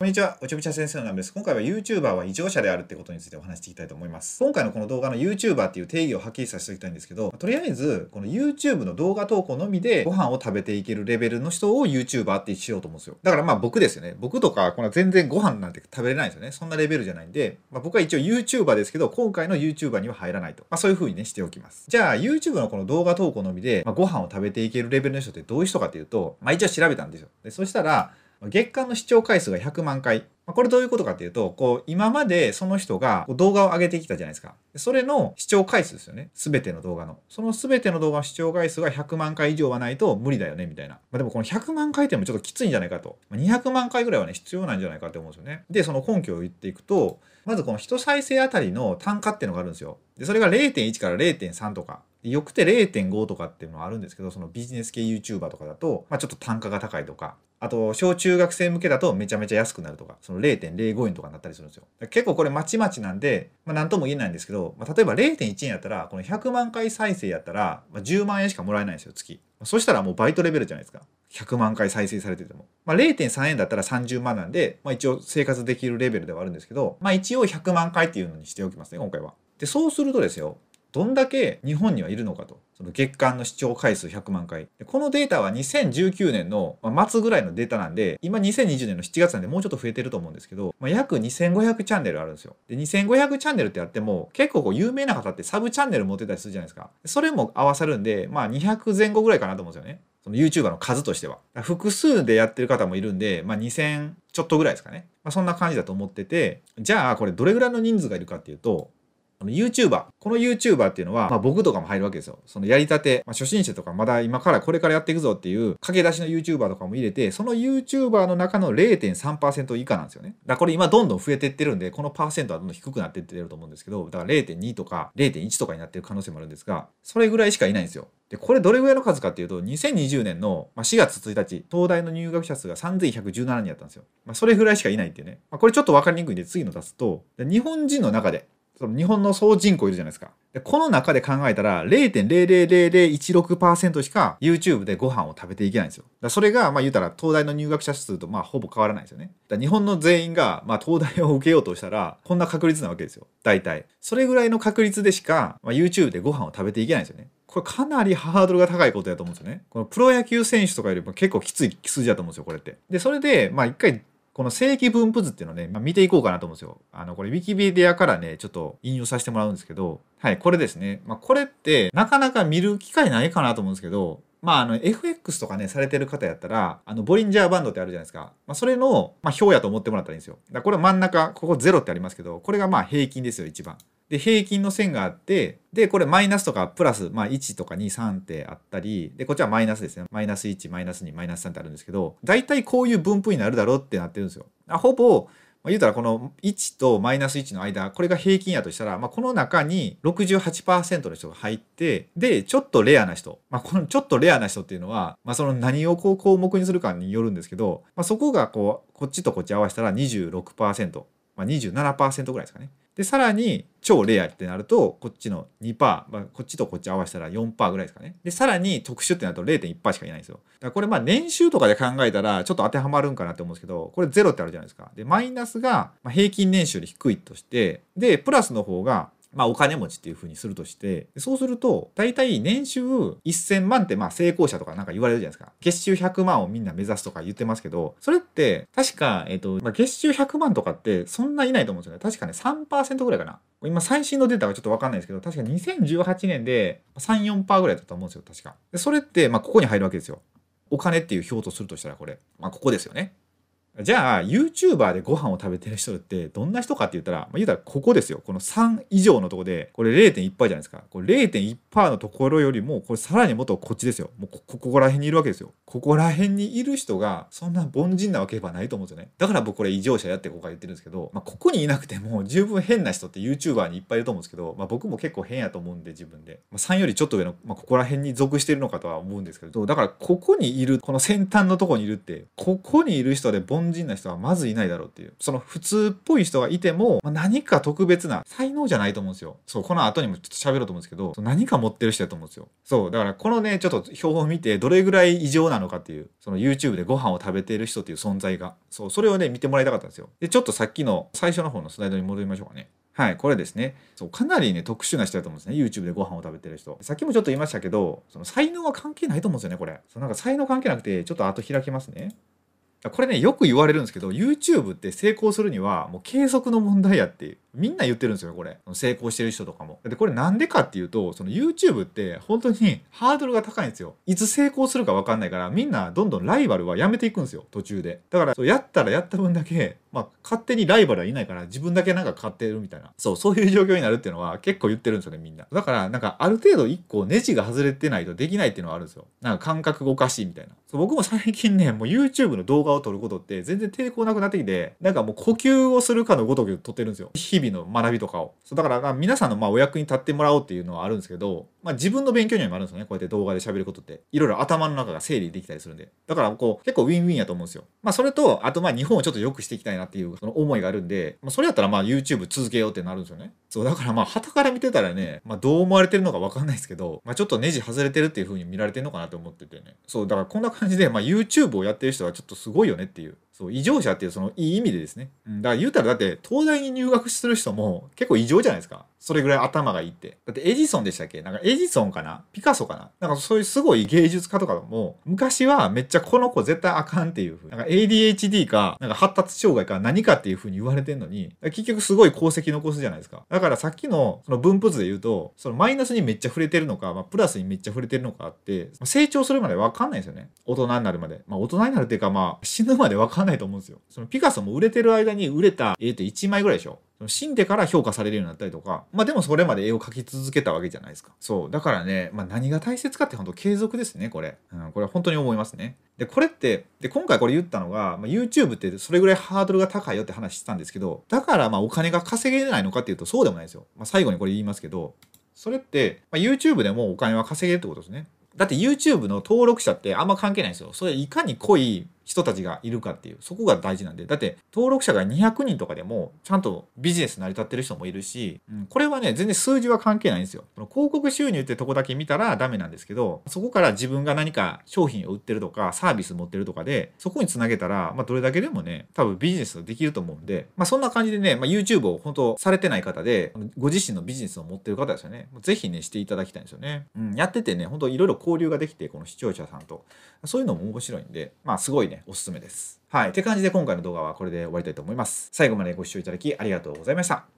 こんにちは、おちょびちゃ先生のナムです。今回は YouTuber は異常者であるってことについてお話していきたいと思います。今回のこの動画の YouTuber っていう定義をはっきりさせておきたいんですけど、とりあえず、この YouTube の動画投稿のみでご飯を食べていけるレベルの人を YouTuber ってしようと思うんですよ。だからまあ僕ですよね。僕とか、この全然ご飯なんて食べれないんですよね。そんなレベルじゃないんで、まあ、僕は一応 YouTuber ですけど、今回の YouTuber には入らないと。まあそういう風にね、しておきます。じゃあ YouTube のこの動画投稿のみで、まあ、ご飯を食べていけるレベルの人ってどういう人かっていうと、まあ一応調べたんですよ。でそしたら、月間の視聴回数が100万回。これどういうことかっていうと、こう、今までその人が動画を上げてきたじゃないですか。それの視聴回数ですよね。すべての動画の。そのすべての動画の視聴回数が100万回以上はないと無理だよね、みたいな。まあ、でもこの100万回ってもちょっときついんじゃないかと。200万回ぐらいはね、必要なんじゃないかって思うんですよね。で、その根拠を言っていくと、まずこの1再生あたりの単価っていうのがあるんですよ。で、それが0.1から0.3とか。よくて0.5とかっていうのはあるんですけど、そのビジネス系 YouTuber とかだと、まあ、ちょっと単価が高いとか、あと、小中学生向けだとめちゃめちゃ安くなるとか、その0.05円とかになったりするんですよ。結構これまちまちなんで、まあ何とも言えないんですけど、まあ、例えば0.1円やったら、この100万回再生やったら、まあ、10万円しかもらえないんですよ、月。そしたらもうバイトレベルじゃないですか。100万回再生されてても。まあ、0.3円だったら30万なんで、まあ、一応生活できるレベルではあるんですけど、まあ、一応100万回っていうのにしておきますね、今回は。で、そうするとですよ、どんだけ日本にはいるのかと。その月間の視聴回数100万回。このデータは2019年の末ぐらいのデータなんで、今2020年の7月なんでもうちょっと増えてると思うんですけど、まあ、約2500チャンネルあるんですよ。で、2500チャンネルってあっても、結構こう有名な方ってサブチャンネル持ってたりするじゃないですか。それも合わさるんで、まあ200前後ぐらいかなと思うんですよね。その YouTuber の数としては。複数でやってる方もいるんで、まあ2000ちょっとぐらいですかね。まあ、そんな感じだと思ってて、じゃあこれどれぐらいの人数がいるかっていうと、この YouTuber。この YouTuber っていうのは、まあ僕とかも入るわけですよ。そのやりたて、まあ、初心者とかまだ今からこれからやっていくぞっていう駆け出しの YouTuber とかも入れて、その YouTuber の中の0.3%以下なんですよね。だからこれ今どんどん増えていってるんで、このパーセントはどんどん低くなっていってると思うんですけど、だから0.2とか0.1とかになってる可能性もあるんですが、それぐらいしかいないんですよ。で、これどれぐらいの数かっていうと、2020年の4月1日、東大の入学者数が3117人やったんですよ。まあ、それぐらいしかいないっていうね。まあ、これちょっとわかりにくいんで次の出すと、日本人の中で、その日本の総人口いるじゃないですか。でこの中で考えたら0.00016%しか YouTube でご飯を食べていけないんですよ。だそれが、まあ言うたら東大の入学者数とまあほぼ変わらないですよね。だ日本の全員がまあ東大を受けようとしたらこんな確率なわけですよ。大体。それぐらいの確率でしか、まあ、YouTube でご飯を食べていけないんですよね。これかなりハードルが高いことやと思うんですよね。このプロ野球選手とかよりも結構きつい数字だと思うんですよ、これって。で、それで、まあ一回この正規分布図っていうのをね、まあ、見ていこうかなと思うんですよ。あの、これウィキビディアからね、ちょっと引用させてもらうんですけど、はい、これですね。まあ、これってなかなか見る機会ないかなと思うんですけど、まあ、あの、FX とかね、されてる方やったら、あの、ボリンジャーバンドってあるじゃないですか。まあ、それの、まあ、表やと思ってもらったらいいんですよ。だからこれ真ん中、ここ0ってありますけど、これがまあ平均ですよ、一番。で、平均の線があって、で、これマイナスとかプラス、まあ1とか2、3ってあったり、で、こっちはマイナスですね。マイナス1、マイナス2、マイナス3ってあるんですけど、大体こういう分布になるだろうってなってるんですよ。あほぼ、まあ、言うたらこの1とマイナス1の間、これが平均やとしたら、まあ、この中に68%の人が入って、で、ちょっとレアな人。まあ、このちょっとレアな人っていうのは、まあ、その何をこう項目にするかによるんですけど、まあ、そこがこう、こっちとこっち合わせたら26%。まあ、27%ぐらいですかね。で、さらに超レアってなると、こっちの2%、まあ、こっちとこっち合わせたら4%ぐらいですかね。で、さらに特殊ってなると0.1%しかいないんですよ。だからこれまあ年収とかで考えたらちょっと当てはまるんかなって思うんですけど、これ0ってあるじゃないですか。で、マイナスが平均年収で低いとして、で、プラスの方がまあお金持ちっていうふうにするとして、そうすると、大体年収1000万ってまあ成功者とかなんか言われるじゃないですか。月収100万をみんな目指すとか言ってますけど、それって確か、えっ、と、まあ、月収100万とかってそんないないと思うんですよね。確かね3%ぐらいかな。今最新のデータがちょっとわかんないですけど、確か2018年で3、4%ぐらいだったと思うんですよ、確か。でそれって、まあここに入るわけですよ。お金っていう表とするとしたらこれ。まあここですよね。じゃあ YouTuber でご飯を食べてる人ってどんな人かって言ったら、まあ、言うたらここですよ。この3以上のとこでこれ0.1%じゃないですか。これ0.1%のところよりもこれさらにもっとこっちですよ。もうここら辺にいるわけですよ。ここら辺にいる人がそんな凡人なわけではないと思うんですよね。だから僕これ異常者やってここから言ってるんですけど、まあ、ここにいなくても十分変な人って YouTuber にいっぱいいると思うんですけど、まあ、僕も結構変やと思うんで自分で、まあ、3よりちょっと上の、まあ、ここら辺に属してるのかとは思うんですけど。だからここにいるこの先端のとこにいるってここにいる人で凡人な人はまずいないだろうっていう。その普通っぽい人がいても、まあ、何か特別な才能じゃないと思うんですよ。そう、この後にもちょっと喋ろうと思うんですけど、何か持ってる人だと思うんですよ。そう、だからこのね、ちょっと表を見て、どれぐらい異常なのかっていう、その YouTube でご飯を食べている人っていう存在が、そう、それをね、見てもらいたかったんですよ。で、ちょっとさっきの最初の方のスライドに戻りましょうかね。はい、これですね。そう、かなりね、特殊な人だと思うんですね。YouTube でご飯を食べてる人。さっきもちょっと言いましたけど、その才能は関係ないと思うんですよね、これ。そうなんか才能関係なくて、ちょっと後開きますね。これね、よく言われるんですけど、YouTube って成功するには、もう継続の問題やってみんな言ってるんですよ、これ。成功してる人とかも。で、これなんでかっていうと、その YouTube って本当にハードルが高いんですよ。いつ成功するかわかんないから、みんなどんどんライバルはやめていくんですよ、途中で。だから、そうやったらやった分だけ、まあ、勝手にライバルはいないから、自分だけなんか勝ってるみたいな。そう、そういう状況になるっていうのは結構言ってるんですよね、みんな。だから、なんかある程度一個ネジが外れてないとできないっていうのはあるんですよ。なんか感覚がおかしいみたいな。そう僕も最近ね、もう YouTube の動画を撮ることって全然抵抗なくなってきて、なんかもう呼吸をするかのごとく撮ってるんですよ。日々の学びとかを。そうだから皆さんのまあお役に立ってもらおうっていうのはあるんですけど、まあ、自分の勉強にもあるんですよね。こうやって動画で喋ることって。いろいろ頭の中が整理できたりするんで。だからこう結構ウィンウィンやと思うんですよ。まあそれと、あとまあ日本をちょっと良くしていきたいなっていうその思いがあるんで、まあ、それやったらまあ YouTube 続けようってなるんですよね。そう、だからまあ旗から見てたらね、まあどう思われてるのかわかんないですけど、まあちょっとネジ外れてるっていう風に見られてるのかなと思っててね。そう、だからこんな感じで、まあ YouTube をやってる人はちょっとすごいよねっていう。そう異常者っていうそのいい意味でですね、うん、だから言うたらだって東大に入学する人も結構異常じゃないですか。それぐらい頭がいいって。だってエジソンでしたっけ？なんかエジソンかな？ピカソかな？なんかそういうすごい芸術家とかも昔はめっちゃこの子絶対あかんっていうふうなんか ADHD かなんか発達障害か何かっていうふうに言われてんのに。結局すごい功績残すじゃないですか。だからさっきのその分布図で言うとそのマイナスにめっちゃ触れてるのか、まあ、プラスにめっちゃ触れてるのかって成長するまで分かんないですよね。大人になるまで。まあ大人になるっていうかまあ死ぬまで分かんないないと思うんですよそのピカソも売れてる間に売れた絵って1枚ぐらいでしょ死んでから評価されるようになったりとか、まあでもそれまで絵を描き続けたわけじゃないですか。そう。だからね、まあ何が大切かって本当継続ですね、これ。うん、これは本当に思いますね。で、これって、で、今回これ言ったのが、まあ、YouTube ってそれぐらいハードルが高いよって話してたんですけど、だからまあお金が稼げないのかっていうとそうでもないですよ。まあ最後にこれ言いますけど、それって、まあ、YouTube でもお金は稼げるってことですね。だって YouTube の登録者ってあんま関係ないんですよ。それいかに濃い人たちがいるかっていう、そこが大事なんで。だって、登録者が200人とかでも、ちゃんとビジネス成り立ってる人もいるし、うん、これはね、全然数字は関係ないんですよ。その広告収入ってとこだけ見たらダメなんですけど、そこから自分が何か商品を売ってるとか、サービス持ってるとかで、そこにつなげたら、まあ、どれだけでもね、多分ビジネスできると思うんで、まあ、そんな感じでね、まあ、YouTube を本当されてない方で、ご自身のビジネスを持ってる方ですよね。ぜひね、していただきたいんですよね。うん、やっててね、本当いろいろ交流ができて、この視聴者さんと。そういうのも面白いんで、まあ、すごいねね、おすすめです。はい。って感じで今回の動画はこれで終わりたいと思います。最後までご視聴いただきありがとうございました。